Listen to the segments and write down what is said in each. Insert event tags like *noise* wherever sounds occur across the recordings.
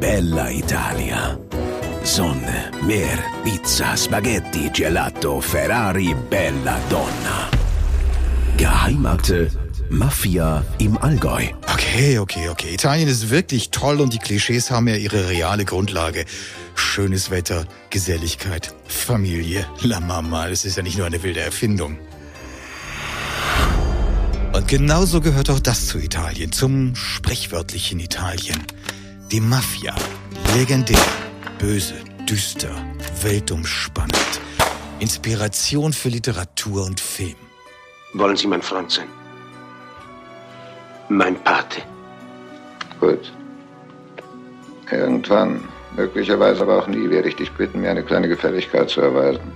bella Italia. Sonne, Meer, Pizza, Spaghetti, Gelato, Ferrari, bella Donna. Geheimakte Mafia im Allgäu. Okay, okay, okay. Italien ist wirklich toll und die Klischees haben ja ihre reale Grundlage. Schönes Wetter, Geselligkeit, Familie, la Mama. Das ist ja nicht nur eine wilde Erfindung. Und genauso gehört auch das zu Italien, zum sprichwörtlichen Italien. Die Mafia. Legendär, böse, düster, weltumspannend. Inspiration für Literatur und Film. Wollen Sie mein Freund sein? Mein Pate. Gut. Irgendwann, möglicherweise aber auch nie, werde ich dich bitten, mir eine kleine Gefälligkeit zu erweisen.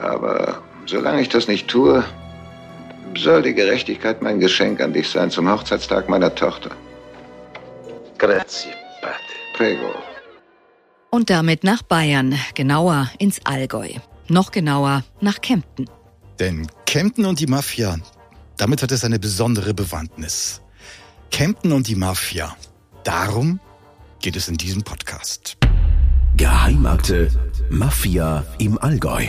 Aber solange ich das nicht tue, soll die Gerechtigkeit mein Geschenk an dich sein zum Hochzeitstag meiner Tochter. Grazie, Pate. Prego. Und damit nach Bayern, genauer ins Allgäu. Noch genauer nach Kempten. Denn Kempten und die Mafia, damit hat es eine besondere Bewandtnis. Kempten und die Mafia. Darum geht es in diesem Podcast. Geheimakte Mafia im Allgäu.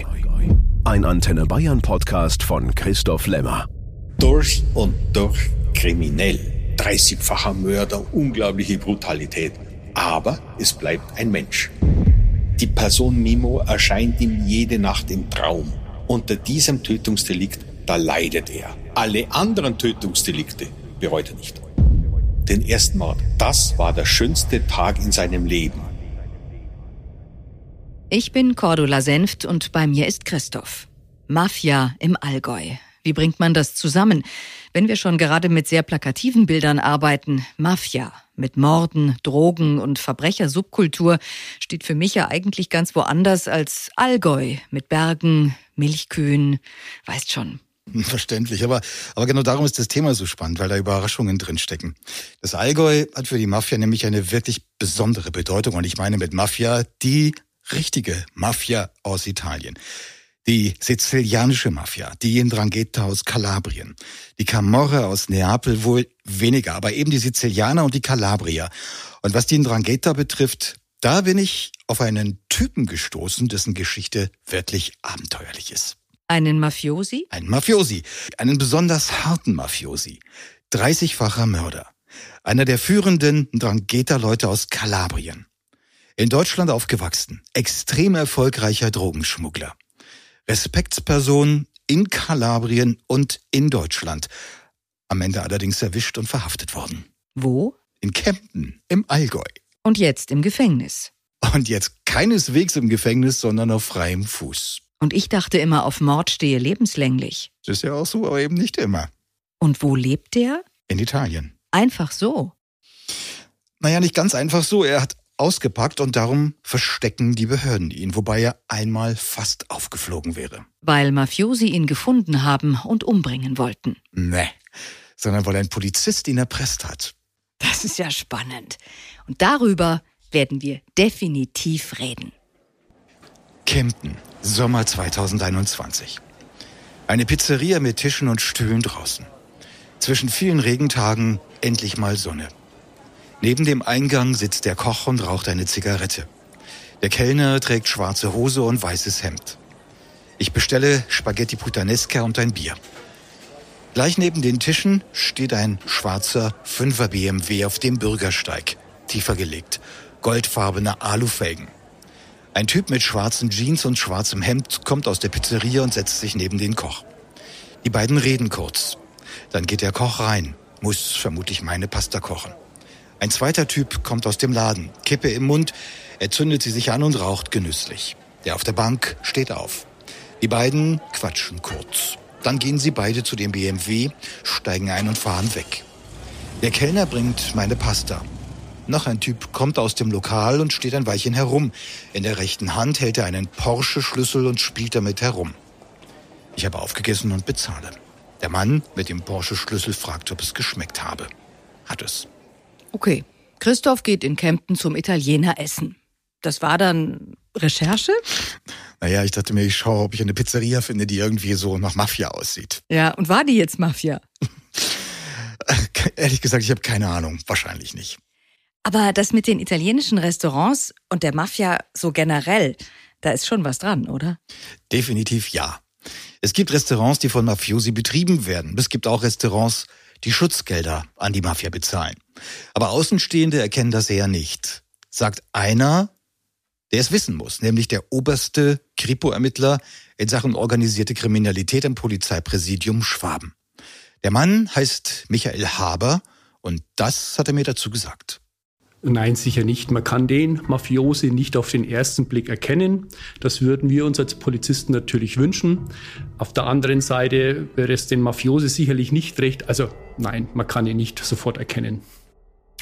Ein Antenne Bayern Podcast von Christoph Lemmer. Durch und durch kriminell. 30-facher Mörder, unglaubliche Brutalität. Aber es bleibt ein Mensch. Die Person Mimo erscheint ihm jede Nacht im Traum. Unter diesem Tötungsdelikt, da leidet er. Alle anderen Tötungsdelikte bereut er nicht. Den ersten Mord, das war der schönste Tag in seinem Leben. Ich bin Cordula Senft und bei mir ist Christoph. Mafia im Allgäu. Wie bringt man das zusammen? Wenn wir schon gerade mit sehr plakativen Bildern arbeiten, Mafia mit Morden, Drogen und Verbrechersubkultur steht für mich ja eigentlich ganz woanders als Allgäu mit Bergen, Milchkühen, weißt schon. *laughs* Verständlich, aber, aber genau darum ist das Thema so spannend, weil da Überraschungen drinstecken. Das Allgäu hat für die Mafia nämlich eine wirklich besondere Bedeutung und ich meine mit Mafia die richtige Mafia aus Italien. Die sizilianische Mafia, die Ndrangheta aus Kalabrien, die Camorra aus Neapel wohl weniger, aber eben die Sizilianer und die Kalabrier. Und was die Ndrangheta betrifft, da bin ich auf einen Typen gestoßen, dessen Geschichte wirklich abenteuerlich ist. Einen Mafiosi? Ein Mafiosi, einen besonders harten Mafiosi. 30-facher Mörder. Einer der führenden Ndrangheta-Leute aus Kalabrien. In Deutschland aufgewachsen, extrem erfolgreicher Drogenschmuggler. Respektsperson in Kalabrien und in Deutschland. Am Ende allerdings erwischt und verhaftet worden. Wo? In Kempten, im Allgäu. Und jetzt im Gefängnis. Und jetzt keineswegs im Gefängnis, sondern auf freiem Fuß. Und ich dachte immer, auf Mord stehe lebenslänglich. Das ist ja auch so, aber eben nicht immer. Und wo lebt der? In Italien. Einfach so. Naja, nicht ganz einfach so. Er hat ausgepackt und darum verstecken die Behörden ihn, wobei er einmal fast aufgeflogen wäre. Weil Mafiosi ihn gefunden haben und umbringen wollten. Nee, sondern weil ein Polizist ihn erpresst hat. Das ist ja spannend. Und darüber werden wir definitiv reden. Kempten, Sommer 2021. Eine Pizzeria mit Tischen und Stühlen draußen. Zwischen vielen Regentagen endlich mal Sonne. Neben dem Eingang sitzt der Koch und raucht eine Zigarette. Der Kellner trägt schwarze Hose und weißes Hemd. Ich bestelle Spaghetti Puttanesca und ein Bier. Gleich neben den Tischen steht ein schwarzer 5er BMW auf dem Bürgersteig, tiefer gelegt, goldfarbene Alufelgen. Ein Typ mit schwarzen Jeans und schwarzem Hemd kommt aus der Pizzeria und setzt sich neben den Koch. Die beiden reden kurz. Dann geht der Koch rein, muss vermutlich meine Pasta kochen. Ein zweiter Typ kommt aus dem Laden, Kippe im Mund, er zündet sie sich an und raucht genüsslich. Der auf der Bank steht auf. Die beiden quatschen kurz. Dann gehen sie beide zu dem BMW, steigen ein und fahren weg. Der Kellner bringt meine Pasta. Noch ein Typ kommt aus dem Lokal und steht ein Weilchen herum. In der rechten Hand hält er einen Porsche-Schlüssel und spielt damit herum. Ich habe aufgegessen und bezahle. Der Mann mit dem Porsche-Schlüssel fragt, ob es geschmeckt habe. Hat es. Okay. Christoph geht in Kempten zum Italiener essen. Das war dann Recherche? Naja, ich dachte mir, ich schaue, ob ich eine Pizzeria finde, die irgendwie so nach Mafia aussieht. Ja, und war die jetzt Mafia? *laughs* Ehrlich gesagt, ich habe keine Ahnung. Wahrscheinlich nicht. Aber das mit den italienischen Restaurants und der Mafia so generell, da ist schon was dran, oder? Definitiv ja. Es gibt Restaurants, die von Mafiosi betrieben werden. Es gibt auch Restaurants, die Schutzgelder an die Mafia bezahlen. Aber Außenstehende erkennen das eher nicht. Sagt einer, der es wissen muss, nämlich der oberste Kripo-Ermittler in Sachen organisierte Kriminalität im Polizeipräsidium Schwaben. Der Mann heißt Michael Haber und das hat er mir dazu gesagt. Nein, sicher nicht. Man kann den Mafiosi nicht auf den ersten Blick erkennen. Das würden wir uns als Polizisten natürlich wünschen. Auf der anderen Seite wäre es den Mafiosi sicherlich nicht recht. Also nein, man kann ihn nicht sofort erkennen.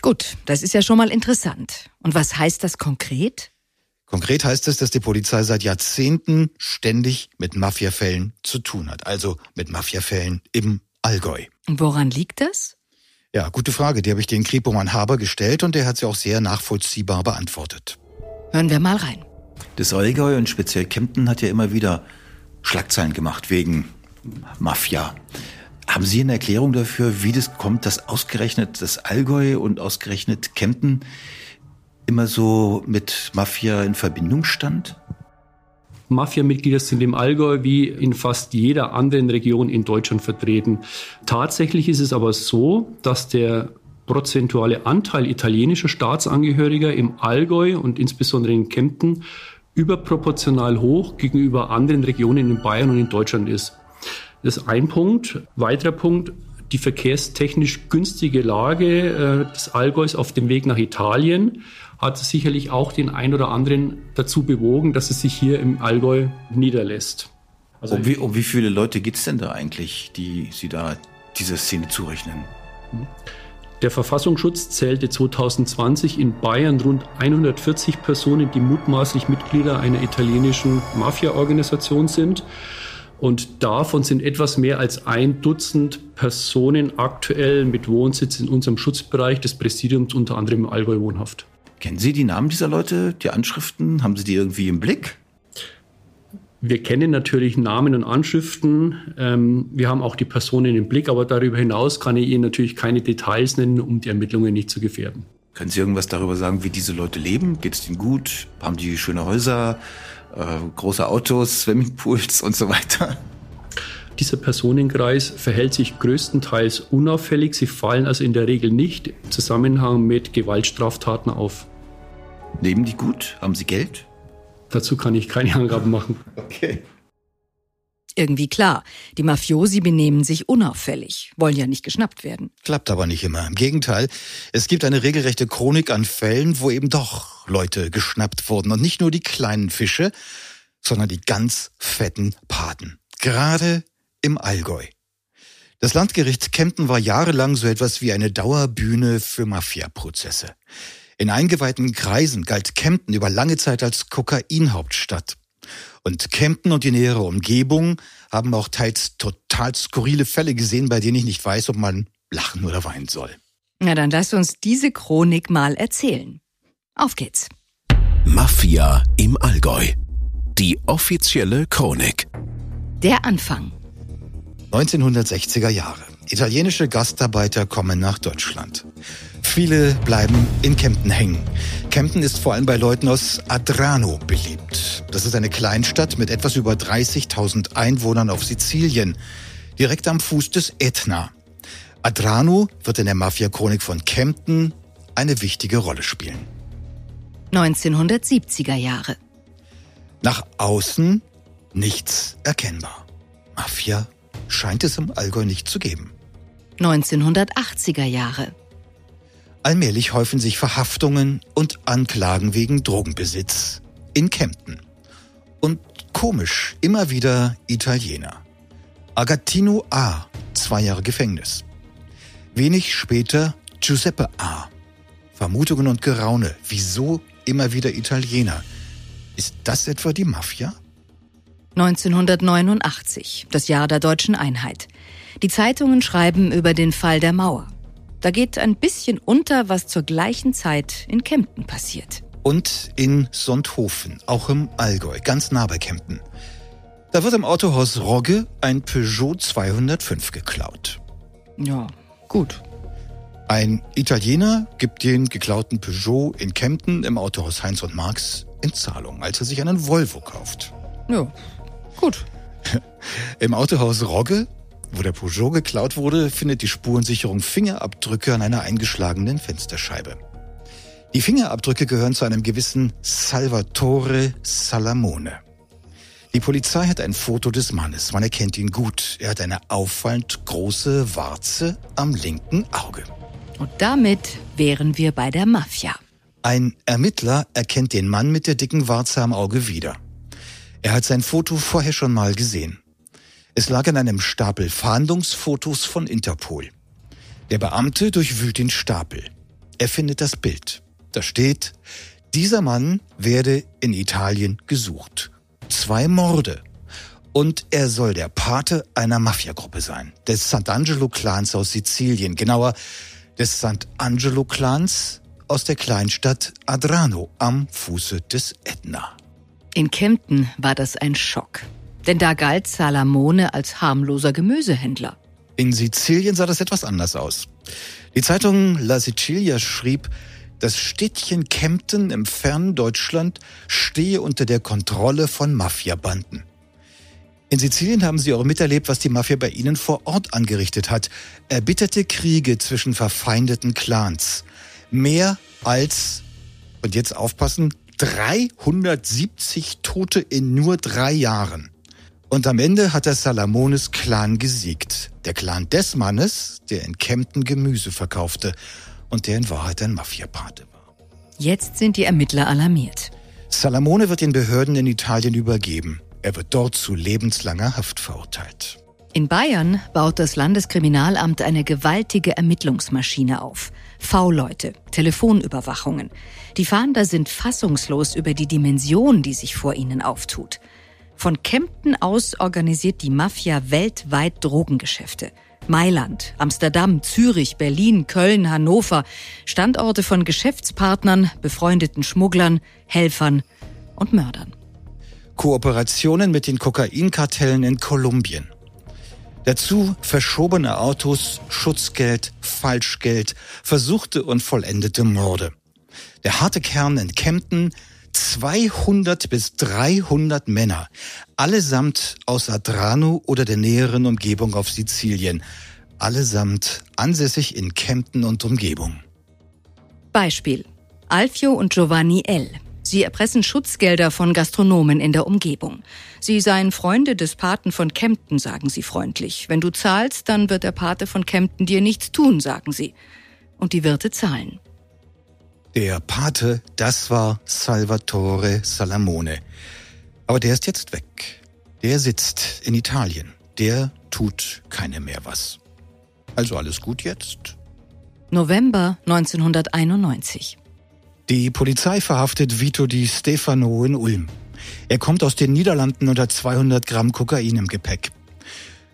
Gut, das ist ja schon mal interessant. Und was heißt das konkret? Konkret heißt es, dass die Polizei seit Jahrzehnten ständig mit Mafiafällen zu tun hat. Also mit Mafiafällen im Allgäu. Und woran liegt das? Ja, gute Frage. Die habe ich den Kripomann Haber gestellt und der hat sie auch sehr nachvollziehbar beantwortet. Hören wir mal rein. Das Allgäu und speziell Kempten hat ja immer wieder Schlagzeilen gemacht wegen Mafia. Haben Sie eine Erklärung dafür, wie das kommt, dass ausgerechnet das Allgäu und ausgerechnet Kempten immer so mit Mafia in Verbindung stand? Mafia-Mitglieder sind im Allgäu wie in fast jeder anderen Region in Deutschland vertreten. Tatsächlich ist es aber so, dass der prozentuale Anteil italienischer Staatsangehöriger im Allgäu und insbesondere in Kempten überproportional hoch gegenüber anderen Regionen in Bayern und in Deutschland ist. Das ist ein Punkt. Weiterer Punkt, die verkehrstechnisch günstige Lage äh, des Allgäus auf dem Weg nach Italien hat sicherlich auch den ein oder anderen dazu bewogen, dass es sich hier im Allgäu niederlässt. Also um, wie, um wie viele Leute geht es denn da eigentlich, die Sie da dieser Szene zurechnen? Der Verfassungsschutz zählte 2020 in Bayern rund 140 Personen, die mutmaßlich Mitglieder einer italienischen Mafia-Organisation sind. Und davon sind etwas mehr als ein Dutzend Personen aktuell mit Wohnsitz in unserem Schutzbereich des Präsidiums, unter anderem im Allgäu wohnhaft. Kennen Sie die Namen dieser Leute, die Anschriften? Haben Sie die irgendwie im Blick? Wir kennen natürlich Namen und Anschriften. Ähm, wir haben auch die Personen im Blick, aber darüber hinaus kann ich Ihnen natürlich keine Details nennen, um die Ermittlungen nicht zu gefährden. Können Sie irgendwas darüber sagen, wie diese Leute leben? Geht es ihnen gut? Haben die schöne Häuser, große Autos, Swimmingpools und so weiter? Dieser Personenkreis verhält sich größtenteils unauffällig. Sie fallen also in der Regel nicht im Zusammenhang mit Gewaltstraftaten auf. Leben die gut? Haben sie Geld? Dazu kann ich keine Angaben machen. Okay. Irgendwie klar, die Mafiosi benehmen sich unauffällig, wollen ja nicht geschnappt werden. Klappt aber nicht immer. Im Gegenteil, es gibt eine regelrechte Chronik an Fällen, wo eben doch Leute geschnappt wurden. Und nicht nur die kleinen Fische, sondern die ganz fetten Paten. Gerade im Allgäu. Das Landgericht Kempten war jahrelang so etwas wie eine Dauerbühne für Mafiaprozesse. In eingeweihten Kreisen galt Kempten über lange Zeit als Kokainhauptstadt. Und Kempten und die nähere Umgebung haben auch teils total skurrile Fälle gesehen, bei denen ich nicht weiß, ob man lachen oder weinen soll. Na dann lass uns diese Chronik mal erzählen. Auf geht's. Mafia im Allgäu. Die offizielle Chronik. Der Anfang. 1960er Jahre. Italienische Gastarbeiter kommen nach Deutschland. Viele bleiben in Kempten hängen. Kempten ist vor allem bei Leuten aus Adrano beliebt. Das ist eine Kleinstadt mit etwas über 30.000 Einwohnern auf Sizilien, direkt am Fuß des Ätna. Adrano wird in der Mafia-Chronik von Kempten eine wichtige Rolle spielen. 1970er Jahre. Nach außen nichts erkennbar. Mafia scheint es im Allgäu nicht zu geben. 1980er Jahre. Allmählich häufen sich Verhaftungen und Anklagen wegen Drogenbesitz in Kempten. Und komisch, immer wieder Italiener. Agatino A., zwei Jahre Gefängnis. Wenig später Giuseppe A. Vermutungen und Geraune. Wieso immer wieder Italiener? Ist das etwa die Mafia? 1989, das Jahr der deutschen Einheit. Die Zeitungen schreiben über den Fall der Mauer. Da geht ein bisschen unter, was zur gleichen Zeit in Kempten passiert. Und in Sonthofen, auch im Allgäu, ganz nah bei Kempten. Da wird im Autohaus Rogge ein Peugeot 205 geklaut. Ja, gut. Ein Italiener gibt den geklauten Peugeot in Kempten im Autohaus Heinz und Marx in Zahlung, als er sich einen Volvo kauft. Ja, gut. *laughs* Im Autohaus Rogge, wo der Peugeot geklaut wurde, findet die Spurensicherung Fingerabdrücke an einer eingeschlagenen Fensterscheibe. Die Fingerabdrücke gehören zu einem gewissen Salvatore Salamone. Die Polizei hat ein Foto des Mannes. Man erkennt ihn gut. Er hat eine auffallend große Warze am linken Auge. Und damit wären wir bei der Mafia. Ein Ermittler erkennt den Mann mit der dicken Warze am Auge wieder. Er hat sein Foto vorher schon mal gesehen. Es lag in einem Stapel Fahndungsfotos von Interpol. Der Beamte durchwühlt den Stapel. Er findet das Bild. Da steht, dieser Mann werde in Italien gesucht. Zwei Morde. Und er soll der Pate einer Mafiagruppe sein, des Sant'Angelo-Clans aus Sizilien, genauer des Sant'Angelo-Clans aus der Kleinstadt Adrano am Fuße des Ätna. In Kempten war das ein Schock. Denn da galt Salamone als harmloser Gemüsehändler. In Sizilien sah das etwas anders aus. Die Zeitung La Sicilia schrieb, das Städtchen Kempten im fernen Deutschland stehe unter der Kontrolle von Mafiabanden. In Sizilien haben sie auch miterlebt, was die Mafia bei ihnen vor Ort angerichtet hat. Erbitterte Kriege zwischen verfeindeten Clans. Mehr als, und jetzt aufpassen, 370 Tote in nur drei Jahren. Und am Ende hat der Salamones Clan gesiegt. Der Clan des Mannes, der in Kempten Gemüse verkaufte und der in Wahrheit ein Mafiapate war. Jetzt sind die Ermittler alarmiert. Salamone wird den Behörden in Italien übergeben. Er wird dort zu lebenslanger Haft verurteilt. In Bayern baut das Landeskriminalamt eine gewaltige Ermittlungsmaschine auf. V-Leute, Telefonüberwachungen. Die Fahnder sind fassungslos über die Dimension, die sich vor ihnen auftut. Von Kempten aus organisiert die Mafia weltweit Drogengeschäfte. Mailand, Amsterdam, Zürich, Berlin, Köln, Hannover, Standorte von Geschäftspartnern, befreundeten Schmugglern, Helfern und Mördern. Kooperationen mit den Kokainkartellen in Kolumbien. Dazu verschobene Autos, Schutzgeld, Falschgeld, versuchte und vollendete Morde. Der harte Kern in Kempten 200 bis 300 Männer, allesamt aus Adrano oder der näheren Umgebung auf Sizilien, allesamt ansässig in Kempten und Umgebung. Beispiel. Alfio und Giovanni L. Sie erpressen Schutzgelder von Gastronomen in der Umgebung. Sie seien Freunde des Paten von Kempten, sagen sie freundlich. Wenn du zahlst, dann wird der Pate von Kempten dir nichts tun, sagen sie. Und die Wirte zahlen. Der Pate, das war Salvatore Salamone. Aber der ist jetzt weg. Der sitzt in Italien. Der tut keine mehr was. Also alles gut jetzt? November 1991. Die Polizei verhaftet Vito Di Stefano in Ulm. Er kommt aus den Niederlanden unter 200 Gramm Kokain im Gepäck.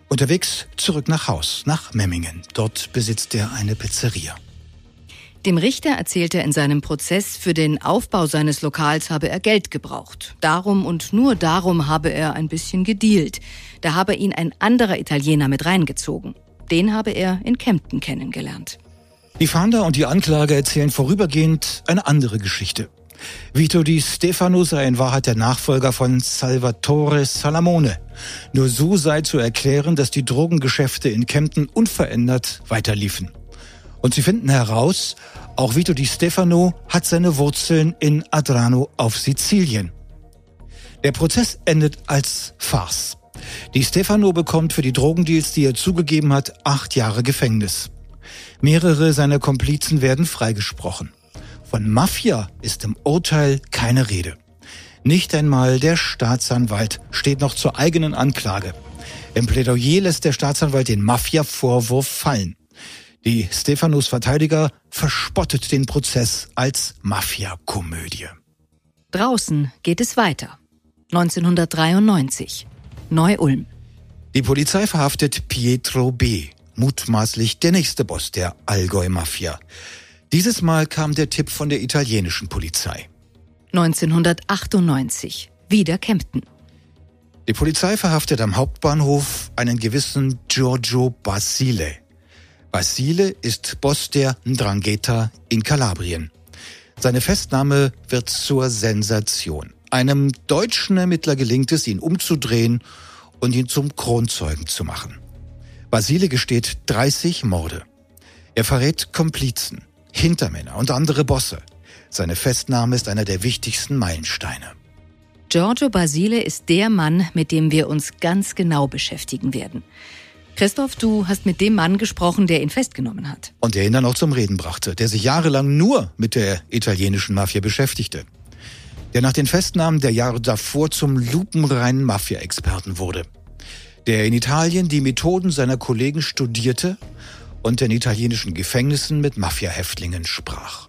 Unterwegs zurück nach Haus, nach Memmingen. Dort besitzt er eine Pizzeria. Dem Richter erzählt er in seinem Prozess, für den Aufbau seines Lokals habe er Geld gebraucht. Darum und nur darum habe er ein bisschen gedealt. Da habe ihn ein anderer Italiener mit reingezogen. Den habe er in Kempten kennengelernt. Die Fahnder und die Anklage erzählen vorübergehend eine andere Geschichte. Vito di Stefano sei in Wahrheit der Nachfolger von Salvatore Salamone. Nur so sei zu erklären, dass die Drogengeschäfte in Kempten unverändert weiterliefen. Und sie finden heraus, auch Vito di Stefano hat seine Wurzeln in Adrano auf Sizilien. Der Prozess endet als Farce. Di Stefano bekommt für die Drogendeals, die er zugegeben hat, acht Jahre Gefängnis. Mehrere seiner Komplizen werden freigesprochen. Von Mafia ist im Urteil keine Rede. Nicht einmal der Staatsanwalt steht noch zur eigenen Anklage. Im Plädoyer lässt der Staatsanwalt den Mafia-Vorwurf fallen. Die Stephanos Verteidiger verspottet den Prozess als Mafia-Komödie. Draußen geht es weiter. 1993. Neu-Ulm. Die Polizei verhaftet Pietro B., mutmaßlich der nächste Boss der Allgäu-Mafia. Dieses Mal kam der Tipp von der italienischen Polizei. 1998. Wieder Kempten. Die Polizei verhaftet am Hauptbahnhof einen gewissen Giorgio Basile. Basile ist Boss der Ndrangheta in Kalabrien. Seine Festnahme wird zur Sensation. Einem deutschen Ermittler gelingt es, ihn umzudrehen und ihn zum Kronzeugen zu machen. Basile gesteht 30 Morde. Er verrät Komplizen, Hintermänner und andere Bosse. Seine Festnahme ist einer der wichtigsten Meilensteine. Giorgio Basile ist der Mann, mit dem wir uns ganz genau beschäftigen werden. Christoph, du hast mit dem Mann gesprochen, der ihn festgenommen hat. Und der ihn dann auch zum Reden brachte, der sich jahrelang nur mit der italienischen Mafia beschäftigte. Der nach den Festnahmen der Jahre davor zum lupenreinen Mafia-Experten wurde. Der in Italien die Methoden seiner Kollegen studierte und in italienischen Gefängnissen mit Mafia-Häftlingen sprach.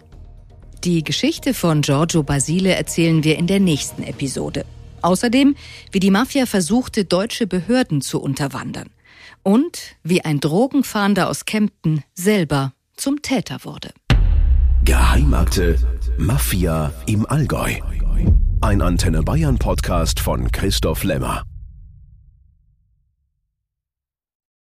Die Geschichte von Giorgio Basile erzählen wir in der nächsten Episode. Außerdem, wie die Mafia versuchte, deutsche Behörden zu unterwandern und wie ein Drogenfahnder aus Kempten selber zum Täter wurde. Geheimakte Mafia im Allgäu. Ein Antenne Bayern Podcast von Christoph Lemmer.